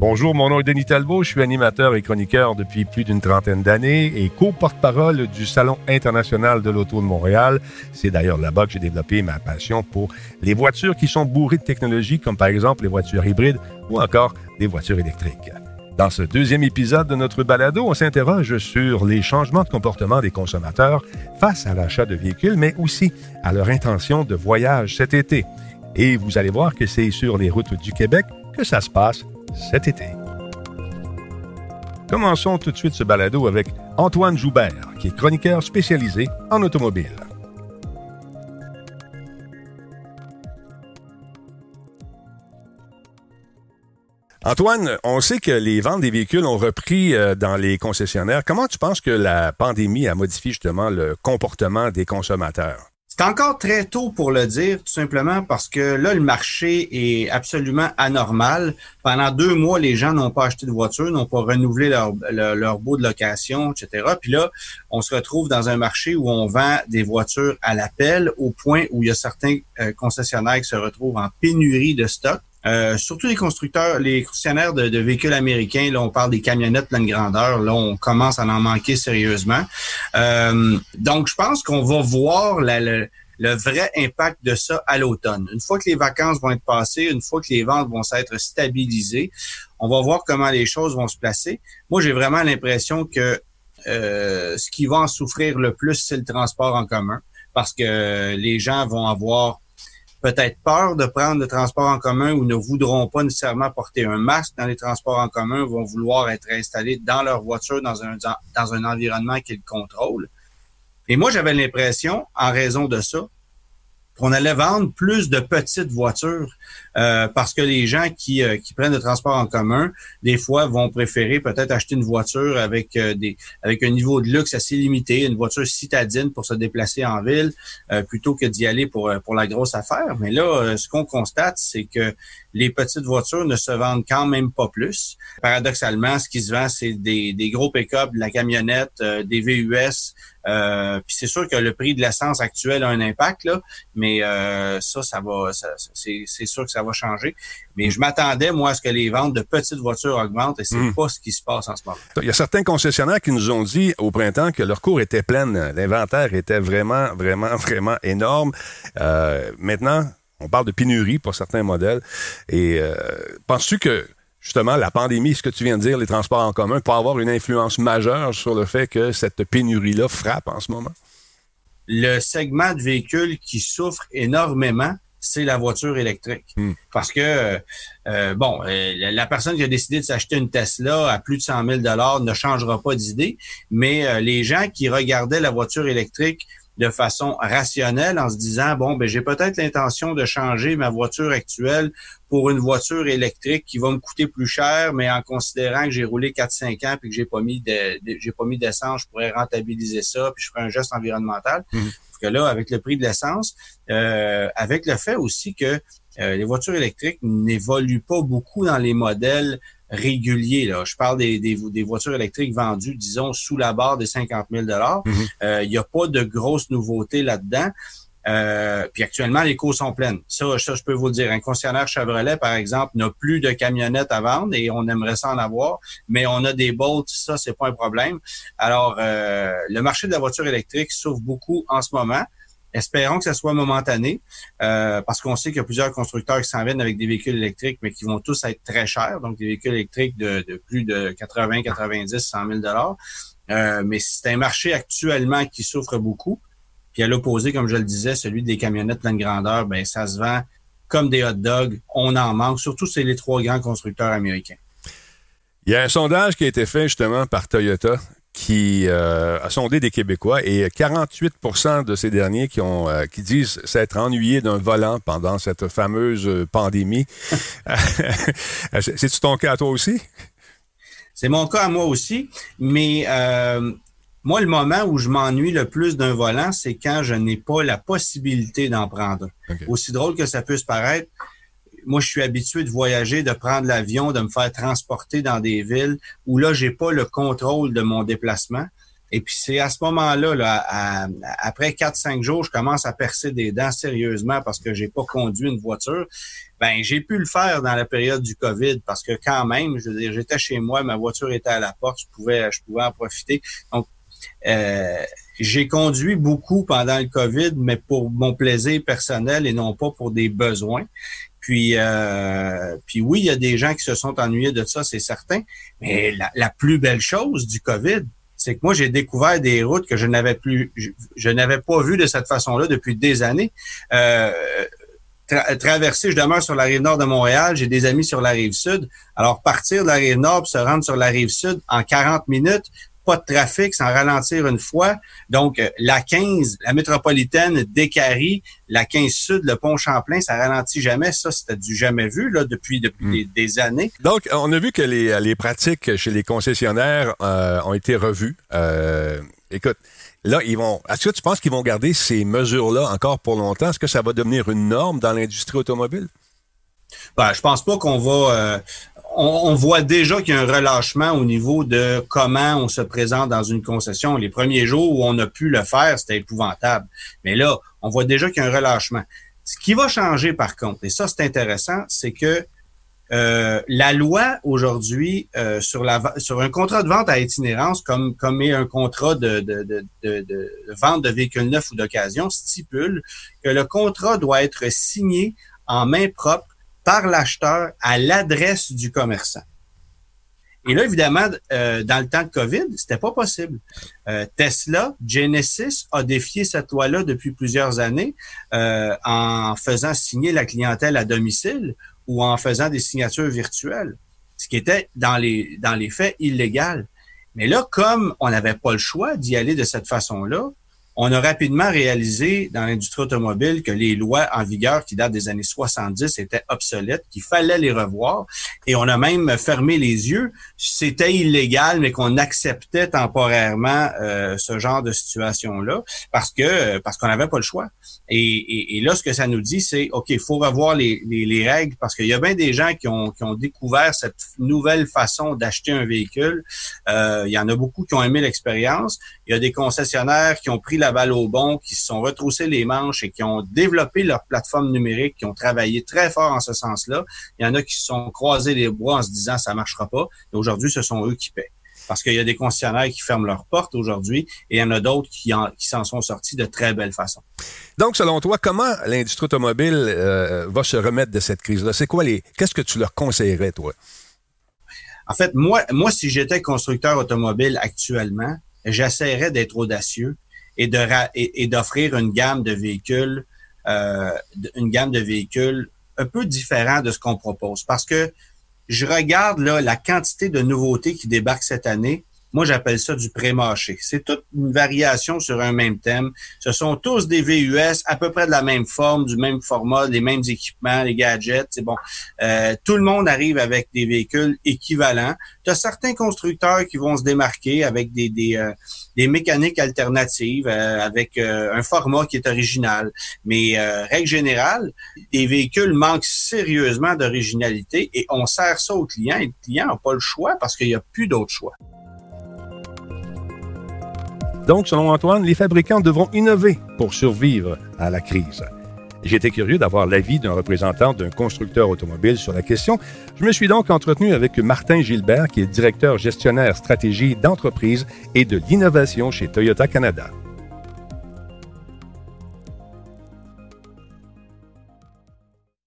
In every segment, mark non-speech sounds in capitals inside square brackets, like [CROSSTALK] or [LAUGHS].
Bonjour, mon nom est Denis Talbot, je suis animateur et chroniqueur depuis plus d'une trentaine d'années et co-porte-parole du Salon international de l'auto de Montréal. C'est d'ailleurs là-bas que j'ai développé ma passion pour les voitures qui sont bourrées de technologie, comme par exemple les voitures hybrides ou encore des voitures électriques. Dans ce deuxième épisode de notre balado, on s'interroge sur les changements de comportement des consommateurs face à l'achat de véhicules, mais aussi à leur intention de voyage cet été. Et vous allez voir que c'est sur les routes du Québec que ça se passe cet été. Commençons tout de suite ce balado avec Antoine Joubert, qui est chroniqueur spécialisé en automobile. Antoine, on sait que les ventes des véhicules ont repris euh, dans les concessionnaires. Comment tu penses que la pandémie a modifié justement le comportement des consommateurs? C'est encore très tôt pour le dire, tout simplement parce que là, le marché est absolument anormal. Pendant deux mois, les gens n'ont pas acheté de voiture, n'ont pas renouvelé leur, leur, beau de location, etc. Puis là, on se retrouve dans un marché où on vend des voitures à l'appel au point où il y a certains euh, concessionnaires qui se retrouvent en pénurie de stock. Euh, surtout les constructeurs, les concessionnaires de, véhicules américains, là, on parle des camionnettes pleine grandeur, là, on commence à en manquer sérieusement. Euh, donc, je pense qu'on va voir le, vrai impact de ça à l'automne. Une fois que les vacances vont être passées, une fois que les ventes vont s'être stabilisées, on va voir comment les choses vont se placer. Moi, j'ai vraiment l'impression que euh, ce qui va en souffrir le plus, c'est le transport en commun, parce que les gens vont avoir peut-être peur de prendre le transport en commun ou ne voudront pas nécessairement porter un masque dans les transports en commun, vont vouloir être installés dans leur voiture dans un, dans un environnement qu'ils contrôlent. Et moi, j'avais l'impression, en raison de ça, qu'on allait vendre plus de petites voitures euh, parce que les gens qui, euh, qui prennent le transport en commun, des fois, vont préférer peut-être acheter une voiture avec euh, des avec un niveau de luxe assez limité, une voiture citadine pour se déplacer en ville, plutôt que d'y aller pour, pour la grosse affaire. Mais là, ce qu'on constate, c'est que les petites voitures ne se vendent quand même pas plus. Paradoxalement, ce qui se vend, c'est des, des gros pick-up, de la camionnette, des VUS, euh, puis c'est sûr que le prix de l'essence actuel a un impact, là, mais euh, ça, ça va, c'est sûr que ça va changer. Mais je m'attendais, moi, à ce que les ventes de petites voitures augmentent et c'est hmm. pas ce qui se passe en ce moment. Il y a certains concessionnaires qui nous ont dit au printemps que leur cours était plein, l'inventaire était vraiment, vraiment, [LAUGHS] vraiment énorme. Euh, maintenant, on parle de pénurie pour certains modèles. Et penses-tu que justement, la pandémie, ce que tu viens de dire, les transports en commun, peut avoir une influence majeure sur le fait que cette pénurie-là frappe en ce moment? Le segment de véhicules qui souffre énormément, c'est la voiture électrique. Hmm. Parce que, euh, bon, euh, la personne qui a décidé de s'acheter une Tesla à plus de 100 000 ne changera pas d'idée, mais euh, les gens qui regardaient la voiture électrique de façon rationnelle en se disant bon ben j'ai peut-être l'intention de changer ma voiture actuelle pour une voiture électrique qui va me coûter plus cher mais en considérant que j'ai roulé 4 5 ans puis que j'ai pas mis de, j'ai pas mis d'essence je pourrais rentabiliser ça puis je ferai un geste environnemental mmh. parce que là avec le prix de l'essence euh, avec le fait aussi que euh, les voitures électriques n'évoluent pas beaucoup dans les modèles réguliers. Là. Je parle des, des, des, voitures électriques vendues, disons, sous la barre des 50 000 mhm. euh, Il n'y a pas de grosses nouveautés là-dedans. Euh, puis actuellement, les cours sont pleines. Ça, ça, je peux vous le dire. Un concessionnaire Chevrolet, par exemple, n'a plus de camionnettes à vendre et on aimerait ça en avoir, mais on a des Bolts, ça, c'est pas un problème. Alors, euh, le marché de la voiture électrique s'ouvre beaucoup en ce moment. Espérons que ça soit momentané, euh, parce qu'on sait qu'il y a plusieurs constructeurs qui s'en viennent avec des véhicules électriques, mais qui vont tous être très chers, donc des véhicules électriques de, plus de 80, 90, 100 000 dollars. Euh, mais c'est un marché actuellement qui souffre beaucoup. Puis à l'opposé, comme je le disais, celui des camionnettes pleine grandeur, ben ça se vend comme des hot dogs. On en manque, surtout c'est les trois grands constructeurs américains. Il y a un sondage qui a été fait justement par Toyota qui euh, a sondé des Québécois et 48% de ces derniers qui ont euh, qui disent s'être ennuyés d'un volant pendant cette fameuse euh, pandémie. [LAUGHS] C'est-tu ton cas à toi aussi? C'est mon cas à moi aussi, mais moi, le moment où je m'ennuie le plus d'un volant, c'est quand je n'ai pas la possibilité d'en prendre Aussi drôle que ça puisse paraître, moi, je suis habitué de voyager, de prendre l'avion, de me faire transporter dans des villes où là, j'ai pas le contrôle de mon déplacement. Et puis c'est à ce moment-là, là, après 4-5 jours, je commence à percer des dents sérieusement parce que j'ai pas conduit une voiture. Ben j'ai pu le faire dans la période du Covid parce que quand même, je veux dire, j'étais chez moi, ma voiture était à la porte, je pouvais, je pouvais en profiter. Donc euh, j'ai conduit beaucoup pendant le COVID, mais pour mon plaisir personnel et non pas pour des besoins. Puis, euh, puis oui, il y a des gens qui se sont ennuyés de ça, c'est certain. Mais la, plus belle chose du COVID, c'est que moi, j'ai découvert des routes que je n'avais plus, je, n'avais pas vues de cette façon-là depuis des années. Euh, traverser, je demeure sur la rive nord de Montréal, j'ai des amis sur la rive sud. Alors, partir de la rive nord se rendre sur la rive sud en 40 minutes, pas de trafic sans ralentir une fois. Donc, euh, la 15, la métropolitaine d'Écarie, la 15 Sud, le pont Champlain, ça ralentit jamais. Ça, c'était du jamais vu là, depuis, depuis hmm. des, années. Donc, on a vu que les, les pratiques chez les concessionnaires euh, ont été revues. Euh, écoute, là, ils vont. Est-ce que tu penses qu'ils vont garder ces mesures-là encore pour longtemps? Est-ce que ça va devenir une norme dans l'industrie automobile? Ben, je pense pas qu'on va on, voit déjà qu'il y a un relâchement au niveau de comment on se présente dans une concession. Les premiers jours où on a pu le faire, c'était épouvantable. Mais là, on voit déjà qu'il y a un relâchement. Ce qui va changer par contre, et ça c'est intéressant, c'est que euh, la loi aujourd'hui euh, sur un contrat de vente à itinérance comme est un contrat de, de, vente de véhicules neufs ou d'occasion stipule que le contrat doit être signé en main propre par l'acheteur à l'adresse du commerçant. Et là, évidemment, euh, dans le temps de COVID, c'était pas possible. Euh, Tesla, Genesis a défié cette loi-là depuis plusieurs années euh, en faisant signer la clientèle à domicile ou en faisant des signatures virtuelles, ce qui était dans les dans les faits illégal. Mais là, comme on n'avait pas le choix d'y aller de cette façon-là, on a rapidement réalisé dans l'industrie automobile que les lois en vigueur qui datent des années 70 étaient obsolètes, qu'il fallait les revoir. Et on a même fermé les yeux. C'était illégal, mais qu'on acceptait temporairement euh, ce genre de situation-là parce que parce qu'on n'avait pas le choix. Et, et, là, ce que ça nous dit, c'est OK, il faut revoir les, les, règles parce qu'il y a bien des gens qui ont, qui ont découvert cette nouvelle façon d'acheter un véhicule. Euh, il y en a beaucoup qui ont aimé l'expérience. Il y a des concessionnaires qui ont pris la balle au bon, qui se sont retroussés les manches et qui ont développé leur plateforme numérique, qui ont travaillé très fort en ce sens-là. Il y en a qui se sont croisés les bras en se disant ça marchera pas. Et aujourd'hui, ce sont eux qui paient parce qu'il y a des concessionnaires qui ferment leurs portes aujourd'hui et il y en a d'autres qui, qui s'en sont sortis de très belle façon. Donc, selon toi, comment l'industrie automobile euh, va se remettre de cette crise-là? C'est quoi les. Qu'est-ce que tu leur conseillerais, toi? En fait, moi, moi, si j'étais constructeur automobile actuellement, j'essaierais d'être audacieux et, d'offrir une gamme de véhicules, euh, une gamme de véhicules un peu différent de ce qu'on propose. Parce que je regarde là, la quantité de nouveautés qui débarquent cette année. Moi, j'appelle ça du pré-mâché. C'est toute une variation sur un même thème. Ce sont tous des VUS à peu près de la même forme, du même format, les mêmes équipements, les gadgets. C'est bon. Euh, tout le monde arrive avec des véhicules équivalents. Tu as certains constructeurs qui vont se démarquer avec des, des, euh, des mécaniques alternatives, euh, avec un format qui est original. Mais règle générale, les véhicules manquent sérieusement d'originalité et on sert ça aux clients et le client n'a pas le choix parce qu'il n'y a plus d'autre choix. Donc, selon Antoine, les fabricants devront innover pour survivre à la crise. J'étais curieux d'avoir l'avis d'un représentant d'un constructeur automobile sur la question. Je me suis donc entretenu avec Martin Gilbert, qui est directeur gestionnaire stratégie d'entreprise et de l'innovation chez Toyota Canada.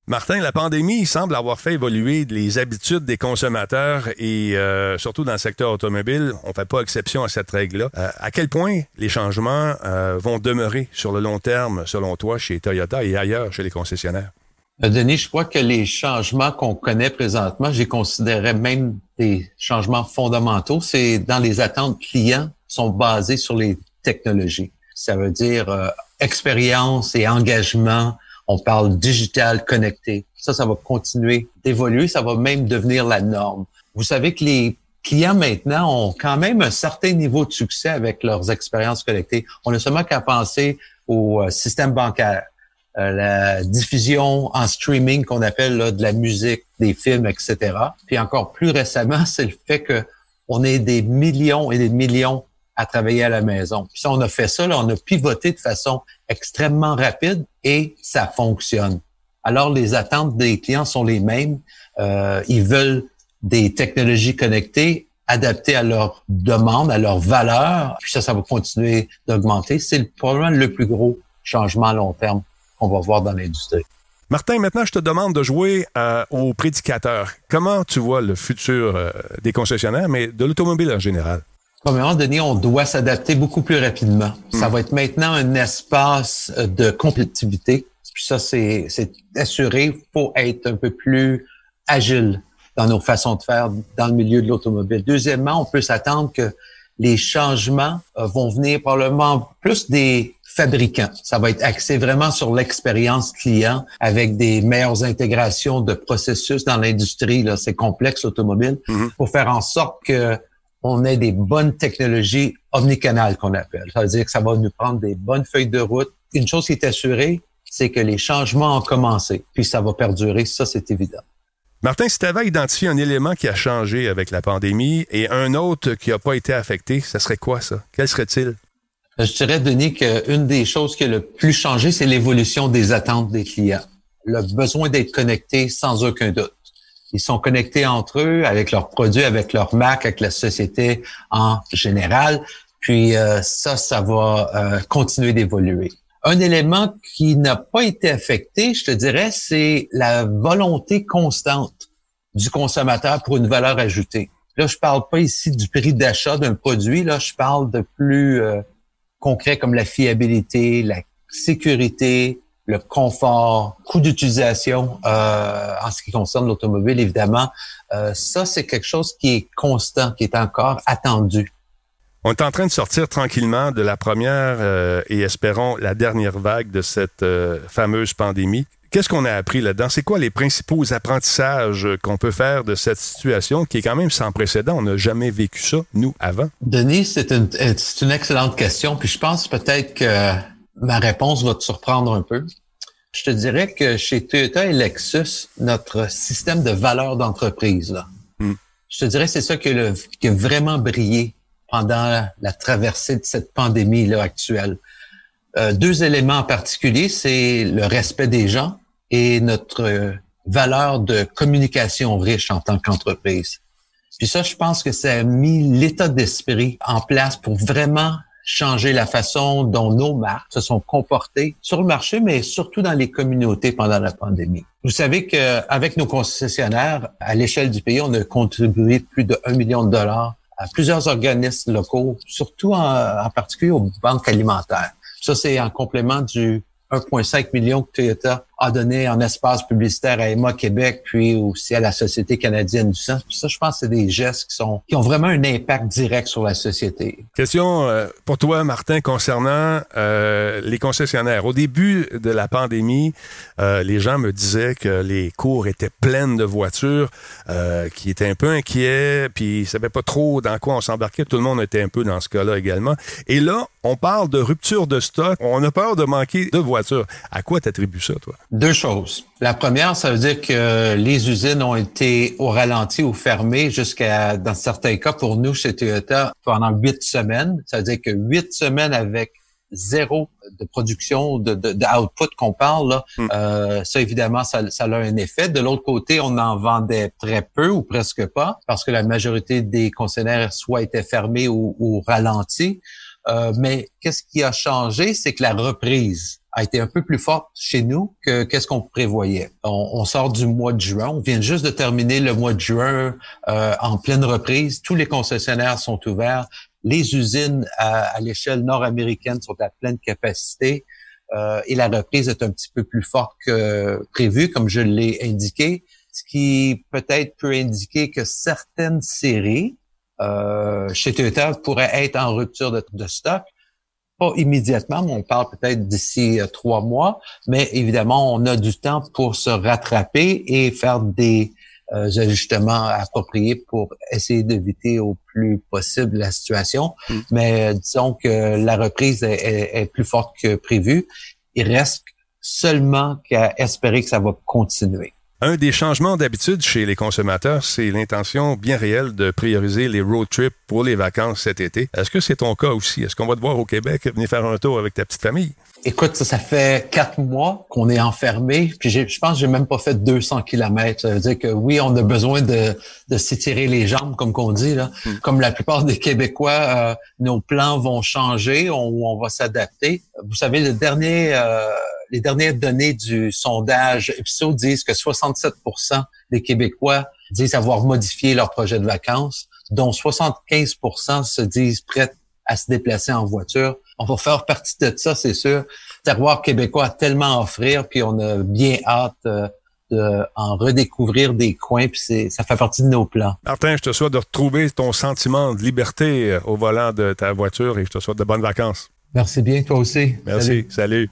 Martin, la pandémie semble avoir fait évoluer les habitudes des consommateurs et euh, surtout dans le secteur automobile, on ne fait pas exception à cette règle-là. Euh, à quel point les changements euh, vont demeurer sur le long terme, selon toi, chez Toyota et ailleurs chez les concessionnaires? Denis, je crois que les changements qu'on connaît présentement, j'ai considéré même des changements fondamentaux, c'est dans les attentes clients sont basés sur les technologies. Ça veut dire expérience et engagement on parle digital, connecté. Ça, ça va continuer d'évoluer. Ça va même devenir la norme. Vous savez que les clients maintenant ont quand même un certain niveau de succès avec leurs expériences connectées. On n'a seulement qu'à penser au euh, système bancaire, euh, la diffusion en streaming qu'on appelle là, de la musique, des films, etc. Puis encore plus récemment, [LAUGHS] c'est le fait que on ait des millions et des millions à travailler à la maison. Puis ça, on a fait ça, là, on a pivoté de façon extrêmement rapide et ça fonctionne. Alors, les attentes des clients sont les mêmes. Euh, ils veulent des technologies connectées adaptées à leurs demandes, à leurs valeurs. Puis ça, ça va continuer d'augmenter. C'est probablement le plus gros changement à long terme qu'on va voir dans l'industrie. Martin, maintenant, je te demande de jouer euh, au prédicateur. Comment tu vois le futur euh, des concessionnaires, mais de l'automobile en général? Premièrement, Denis, on doit s'adapter beaucoup plus rapidement. Ça hmm. va être maintenant un espace de compétitivité. Puis ça, c'est assuré. Il faut être un peu plus agile dans nos façons de faire dans le milieu de l'automobile. Deuxièmement, on peut s'attendre que les changements euh, vont venir probablement plus des fabricants. Ça va être axé vraiment sur l'expérience client avec des meilleures intégrations de processus dans l'industrie. Là, c'est complexe l'automobile mm-hmm. pour faire en sorte que on ait des bonnes technologies omnicanales qu'on appelle. Ça veut dire que ça va nous prendre des bonnes feuilles de route. Une chose qui est assurée, c'est que les changements ont commencé, puis ça va perdurer. Ça, c'est évident. Martin, si tu avais identifié un élément qui a changé avec la pandémie et un autre qui n'a pas été affecté, ça serait quoi ça? Quel serait-il? Je dirais, Denis, qu'une des choses qui a le plus changé, c'est l'évolution des attentes des clients. Le besoin d'être connecté sans aucun doute. Ils sont connectés entre eux, avec leurs produits, avec leur marque, avec la société en général. Puis euh, ça, ça va euh, continuer d'évoluer. Un élément qui n'a pas été affecté, je te dirais, c'est la volonté constante du consommateur pour une valeur ajoutée. Là, je parle pas ici du prix d'achat d'un produit, là, je parle de plus euh, concret comme la fiabilité, la sécurité, le confort, coût d'utilisation euh, en ce qui concerne l'automobile, évidemment. Euh, ça, c'est quelque chose qui est constant, qui est encore attendu. On est en train de sortir tranquillement de la première euh, et espérons la dernière vague de cette euh, fameuse pandémie. Qu'est-ce qu'on a appris là-dedans? C'est quoi les principaux apprentissages qu'on peut faire de cette situation qui est quand même sans précédent? On n'a jamais vécu ça, nous, avant. Denis, c'est une, une excellente question. Puis je pense peut-être que ma réponse va te surprendre un peu. Je te dirais que chez Toyota et Lexus, notre système de valeur d'entreprise, là, hmm. je te dirais c'est ça qui a, qui a vraiment brillé pendant la traversée de cette pandémie là actuelle. Euh, deux éléments en particulier, c'est le respect des gens et notre valeur de communication riche en tant qu'entreprise. Puis ça, je pense que ça a mis l'état d'esprit en place pour vraiment changer la façon dont nos marques se sont comportées sur le marché, mais surtout dans les communautés pendant la pandémie. Vous savez qu'avec nos concessionnaires, à l'échelle du pays, on a contribué plus de 1 million de dollars à plusieurs organismes locaux, surtout en, particulier aux banques alimentaires. Ça, c'est en complément du 1,5 million que Toyota a donné en espace publicitaire à Emma Québec, puis aussi à la Société canadienne du sang. ça, je pense que c'est des gestes qui sont qui ont vraiment un impact direct sur la société. Question euh, pour toi, Martin, concernant euh, les concessionnaires. Au début de la pandémie, euh, les gens me disaient que les cours étaient pleines de voitures, qui étaient un peu inquiets, puis ils savaient pas trop dans quoi on s'embarquait. Tout le monde était un peu dans ce cas-là également. Et là, on parle de rupture de stock. On a peur de manquer de voitures. À quoi t'attribues ça, toi? Deux choses. La première, ça veut dire que les usines ont été au ralenti ou fermées jusqu'à, dans certains cas, pour nous, chez Toyota, pendant huit semaines. Ça veut dire que huit semaines avec zéro de production, de, de, output qu'on parle, là, hmm. euh, ça évidemment, ça, ça, a un effet. De l'autre côté, on en vendait très peu ou presque pas parce que la majorité des concessionnaires soit étaient fermés ou, ou ralentis. Euh, mais qu'est-ce qui a changé, c'est que la reprise a été un peu plus forte chez nous que qu'est-ce qu'on prévoyait. On, sort du mois de juin, on vient juste de terminer le mois de juin euh, en pleine reprise. Tous les concessionnaires sont ouverts. Les usines à, l'échelle nord-américaine sont à pleine capacité euh, et la reprise est un petit peu plus forte que prévu, comme je l'ai indiqué, ce qui peut-être peut indiquer que certaines séries euh, chez Toyota pourraient être en rupture de, de stock pas immédiatement, mais on parle peut-être d'ici euh, trois mois. Mais évidemment, on a du temps pour se rattraper et faire des euh, ajustements appropriés pour essayer d'éviter au plus possible la situation. Mm. Mais euh, disons que la reprise est, plus forte que prévu. Il reste seulement qu'à espérer que ça va continuer. Un des changements d'habitude chez les consommateurs, c'est l'intention bien réelle de prioriser les road trips pour les vacances cet été. Est-ce que c'est ton cas aussi? Est-ce qu'on va te voir au Québec venir faire un tour avec ta petite famille? Écoute, ça, fait quatre mois qu'on est enfermé, puis je pense que j'ai même pas fait 200 kilomètres. Ça veut dire que oui, on a besoin de, de s'étirer les jambes, comme qu'on dit. Là. Hmm. Comme la plupart des Québécois, euh, nos plans vont changer, on, on va s'adapter. Vous savez, le dernier... Euh, les dernières données du sondage EPSO disent que 67% des Québécois disent avoir modifié leur projet de vacances, dont 75% se disent prêts à se déplacer en voiture. On va faire partie de ça, c'est sûr. Terroir québécois a tellement à offrir, puis on a bien hâte euh, de en redécouvrir des coins, puis ça fait partie de nos plans. Martin, je te souhaite de retrouver ton sentiment de liberté euh, au volant de ta voiture et je te souhaite de bonnes vacances. Merci bien, toi aussi. Merci, salut.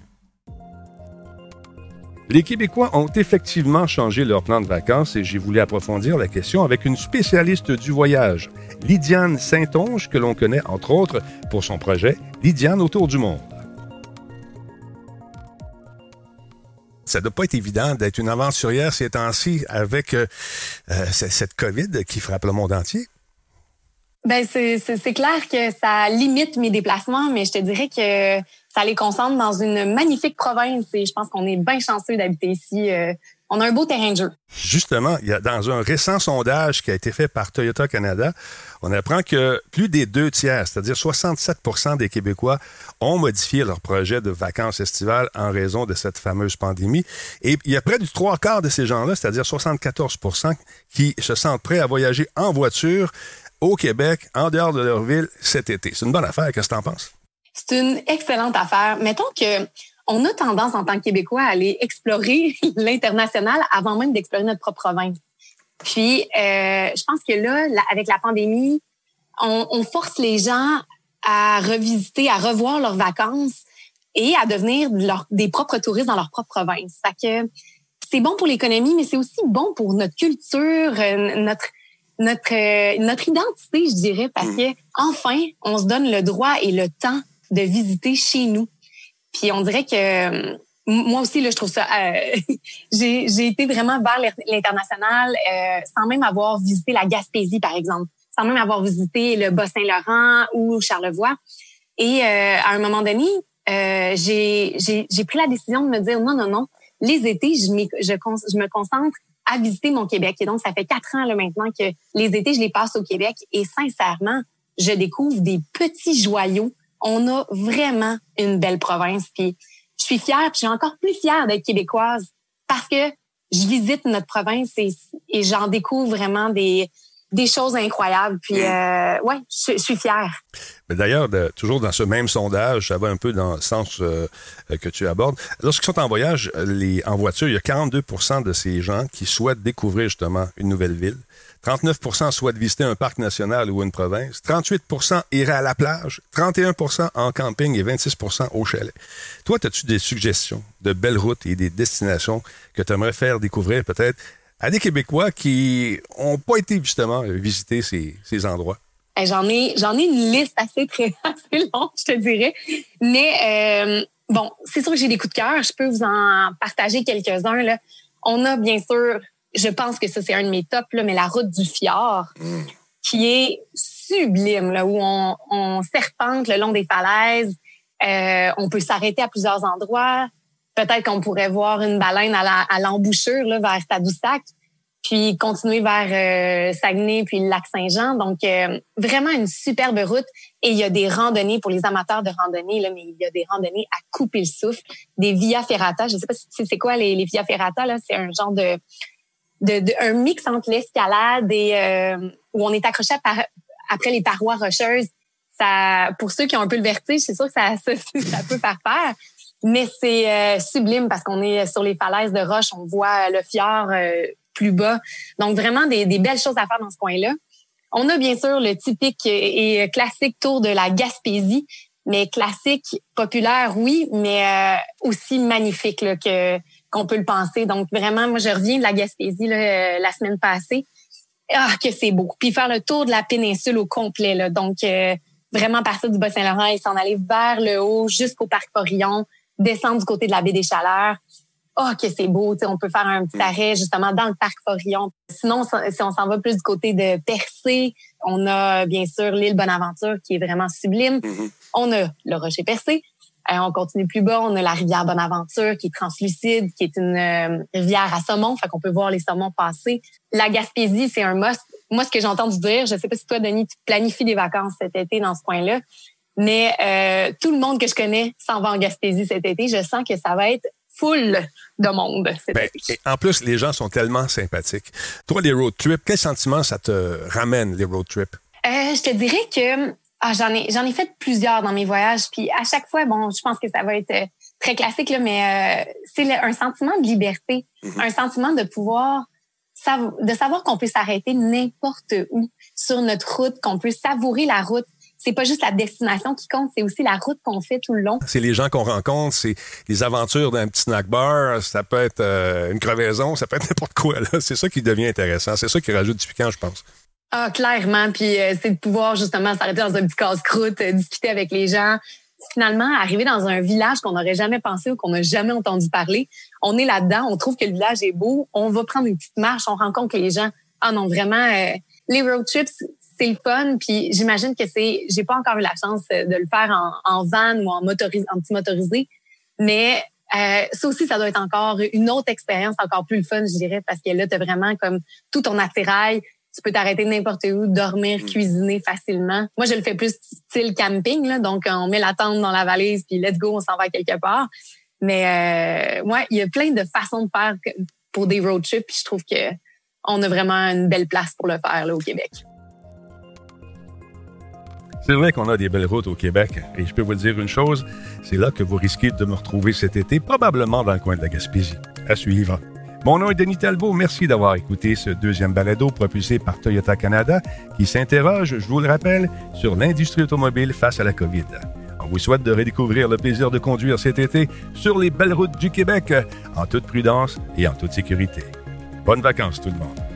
Les Québécois ont effectivement changé leur plan de vacances et j'ai voulu approfondir la question avec une spécialiste du voyage, Lydiane Saint-Onge, que l'on connaît entre autres pour son projet Lydiane autour du monde. Ça doit pas être évident d'être une aventurière ces temps-ci avec euh, euh, cette COVID qui frappe le monde entier. Ben c'est clair que ça limite mes déplacements, mais je te dirais que ça les concentre dans une magnifique province et je pense qu'on est bien chanceux d'habiter ici. Euh, on a un beau terrain de jeu. Justement, il y a dans un récent sondage qui a été fait par Toyota Canada, on apprend que plus des deux tiers, c'est-à-dire 67% des Québécois, ont modifié leur projet de vacances estivales en raison de cette fameuse pandémie. Et il y a près du trois quarts de ces gens-là, c'est-à-dire 74% qui se sentent prêts à voyager en voiture au Québec, en dehors de leur ville cet été. C'est une bonne affaire. Qu'est-ce que tu en penses? C'est une excellente affaire. Mettons que on a tendance en tant que Québécois à aller explorer [LAUGHS] l'international avant même d'explorer notre propre province. Puis, euh, je pense que là, avec la pandémie, on, force les gens à revisiter, à revoir leurs vacances et à devenir des propres touristes dans leur propre province. Fait que c'est bon pour l'économie, mais c'est aussi bon pour notre culture, euh, notre notre euh, notre identité, je dirais, parce mm. que enfin, on se donne le droit et le temps de visiter chez nous. Puis on dirait que euh, moi aussi, là, je trouve ça. Euh, [LAUGHS] j'ai été vraiment vers l'international euh, sans même avoir visité la Gaspésie, par exemple, sans même avoir visité le Bas-Saint-Laurent ou Charlevoix. Et à un moment donné, j'ai pris la décision de me dire non, non, non. Les étés, je, je, je me concentre à visiter mon Québec. Et donc, ça fait quatre ans là, maintenant que les étés, je les passe au Québec. Et sincèrement, je découvre des petits joyaux on a vraiment une belle province. Puis je suis fière, puis je suis encore plus fière d'être québécoise parce que je visite notre province et, j'en découvre vraiment des, des choses incroyables. Puis, euh, ouais, je, suis fière. Mais d'ailleurs, toujours dans ce même sondage, ça va un peu dans le sens euh, que tu abordes. Lorsqu'ils sont en voyage, les, en voiture, il y a 42% de ces gens qui souhaitent découvrir justement une nouvelle ville. 39% souhaitent visiter un parc national ou une province, 38% iraient à la plage, 31% en camping et 26% au chalet. Toi, as-tu des suggestions de belles routes et des destinations que tu aimerais faire découvrir peut-être à des Québécois qui n'ont pas été justement visiter ces, ces endroits? J'en ai, j'en ai une liste assez très [LAUGHS] assez longue, je te dirais. Mais euh, bon, c'est sûr que j'ai des coups de cœur. Je peux vous en partager quelques-uns. On a bien sûr je pense que ça, c'est un de mes tops, là, mais la route du fjord, mm. qui est sublime, là, où on, on serpente le long des falaises. Euh, on peut s'arrêter à plusieurs endroits. Peut-être qu'on pourrait voir une baleine à l'embouchure là, vers Tadoussac, puis continuer vers euh, Saguenay, puis le lac Saint-Jean. Donc, euh, vraiment une superbe route. Et il y a des randonnées pour les amateurs de randonnées, là, mais il y a des randonnées à couper le souffle, des via ferrata. Je sais pas si c'est quoi les, les via ferrata. Là, c'est un genre de de, un mix entre l'escalade et euh, où on est accroché après les parois rocheuses. Ça, pour ceux qui ont un peu le vertige, c'est sûr que ça, [LAUGHS] ça, peut faire peur. Mais c'est euh, sublime parce qu'on est sur les falaises de roche, on voit le fjord euh, plus bas. Donc vraiment des, des, belles choses à faire dans ce coin-là. On a bien sûr le typique et classique tour de la Gaspésie, mais classique, populaire, oui, mais aussi magnifique là, que qu'on peut le penser. Donc vraiment, moi, je reviens de la Gaspésie là, euh, la semaine passée. Ah, que c'est beau. Puis faire le tour de la péninsule au complet. Là. Donc, euh, vraiment partir du Bas-Saint-Laurent et s'en aller vers le haut jusqu'au parc Porillon, descendre du côté de la baie des Chaleurs. oh, que c'est beau, on peut faire un petit mm. arrêt justement dans le parc Forillon. Sinon, si on s'en va plus du côté de Percé, on a bien sûr l'île Bonaventure qui est vraiment sublime. Mm-hmm. On a le Rocher Percé. Euh, on continue plus bas, on a la rivière Bonaventure qui est translucide, qui est une euh, rivière à saumon, fait qu'on peut voir les saumons passer. La Gaspésie, c'est un must. Moi, ce que j'ai entendu dire, je sais pas si toi, Denis, tu planifies des vacances cet été dans ce coin-là, mais euh, tout le monde que je connais s'en va en Gaspésie cet été. Je sens que ça va être full de monde. Ben, en plus, les gens sont tellement sympathiques. Toi, les road trips, quel sentiment ça te ramène, les road trips? Euh, je te dirais que ah, j'en ai j'en ai fait plusieurs dans mes voyages, puis à chaque fois, bon, je pense que ça va être euh, très classique là, mais euh, c'est un sentiment de liberté, mm-hmm. un sentiment de pouvoir de savoir qu'on peut s'arrêter n'importe où sur notre route, qu'on peut savourer la route c'est pas juste la destination qui compte, c'est aussi la route qu'on fait tout le long. C'est les gens qu'on rencontre, c'est les aventures d'un petit snack bar, ça peut être euh, une crevaison, ça peut être [LAUGHS] n'importe quoi. C'est ça qui devient intéressant. C'est ça qui rajoute du piquant, je pense. Ah, clairement. Puis euh, c'est de pouvoir justement s'arrêter dans un petit casse-croûte, euh, discuter avec les gens. Finalement, arriver dans un village qu'on n'aurait jamais pensé ou qu'on n'a jamais entendu parler. On est là-dedans, on trouve que le village est beau, on va prendre une petite marche, on rencontre les gens. Ah non, vraiment, les road trips, c'est le fun. Puis j'imagine que c'est, j'ai pas encore eu la chance de le faire en, van ou en motorisé, en petit motorisé, mais euh, ça aussi, ça doit être encore une autre expérience, encore plus le fun, je dirais, parce que là, tu as vraiment comme tout ton attirail. Tu peux t'arrêter n'importe où, dormir, mm. cuisiner facilement. Moi, je le fais plus style camping, là, donc on met la tente dans la valise, puis let's go, on s'en va quelque part. Mais euh, ouais, il y a plein de façons de faire pour des road trips, puis je trouve que on a vraiment une belle place pour le faire là, au Québec. C'est vrai qu'on a des belles routes au Québec. Et je peux vous dire une chose, c'est là que vous risquez de me retrouver cet été, probablement dans le coin de la Gaspésie. À suivre. Mon nom est Denis Talbot. Merci d'avoir écouté ce deuxième balado propulsé par Toyota Canada qui s'interroge, je vous le rappelle, sur l'industrie automobile face à la COVID. On vous souhaite de redécouvrir le plaisir de conduire cet été sur les belles routes du Québec en toute prudence et en toute sécurité. Bonnes vacances tout le monde.